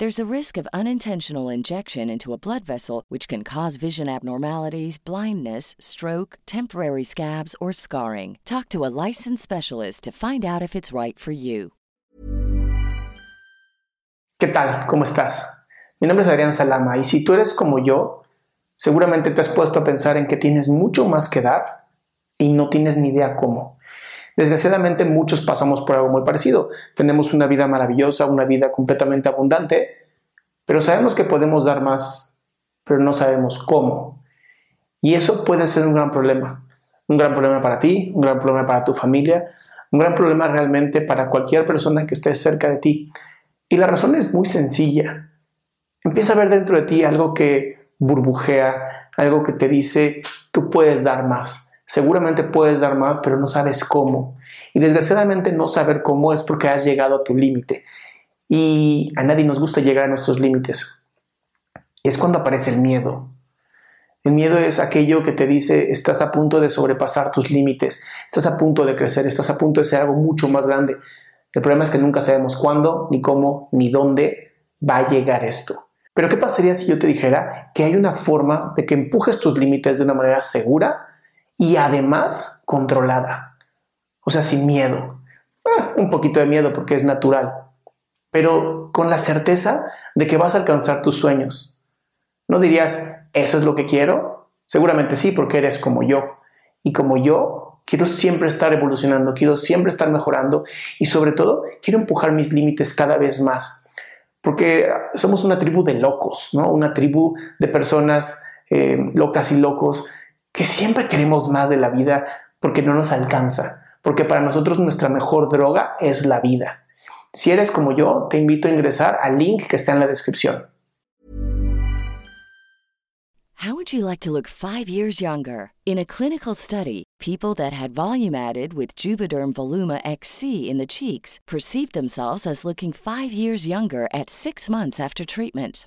There's a risk of unintentional injection into a blood vessel, which can cause vision abnormalities, blindness, stroke, temporary scabs, or scarring. Talk to a licensed specialist to find out if it's right for you. ¿Qué tal? ¿Cómo estás? Mi nombre es Adrián Salama y si tú eres como yo, seguramente te has puesto a pensar en que tienes mucho más que dar y no tienes ni idea cómo. Desgraciadamente muchos pasamos por algo muy parecido. Tenemos una vida maravillosa, una vida completamente abundante, pero sabemos que podemos dar más, pero no sabemos cómo. Y eso puede ser un gran problema. Un gran problema para ti, un gran problema para tu familia, un gran problema realmente para cualquier persona que esté cerca de ti. Y la razón es muy sencilla. Empieza a ver dentro de ti algo que burbujea, algo que te dice, tú puedes dar más Seguramente puedes dar más, pero no sabes cómo. Y desgraciadamente no saber cómo es porque has llegado a tu límite. Y a nadie nos gusta llegar a nuestros límites. Es cuando aparece el miedo. El miedo es aquello que te dice estás a punto de sobrepasar tus límites, estás a punto de crecer, estás a punto de ser algo mucho más grande. El problema es que nunca sabemos cuándo, ni cómo, ni dónde va a llegar esto. Pero ¿qué pasaría si yo te dijera que hay una forma de que empujes tus límites de una manera segura y además controlada. O sea, sin miedo. Ah, un poquito de miedo porque es natural, pero con la certeza de que vas a alcanzar tus sueños. ¿No dirías, eso es lo que quiero? Seguramente sí, porque eres como yo. Y como yo, quiero siempre estar evolucionando, quiero siempre estar mejorando y sobre todo quiero empujar mis límites cada vez más. Porque somos una tribu de locos, ¿no? Una tribu de personas eh, locas y locos que siempre queremos más de la vida porque no nos alcanza, porque para nosotros nuestra mejor droga es la vida. Si eres como yo, te invito a ingresar al link que está en la descripción. How would you like to look 5 years younger? In a clinical study, people that had volume added with Juvederm Voluma XC in the cheeks perceived themselves as looking 5 years younger at 6 months after treatment.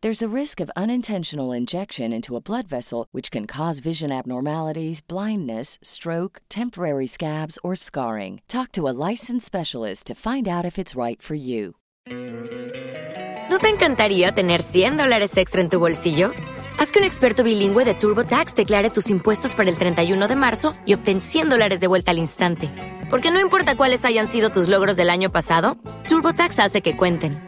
There's a risk of unintentional injection into a blood vessel, which can cause vision abnormalities, blindness, stroke, temporary scabs, or scarring. Talk to a licensed specialist to find out if it's right for you. ¿No te encantaría tener 100 dólares extra en tu bolsillo? Haz que un experto bilingüe de TurboTax declare tus impuestos para el 31 de marzo y obtén 100 dólares de vuelta al instante. Porque no importa cuáles hayan sido tus logros del año pasado, TurboTax hace que cuenten.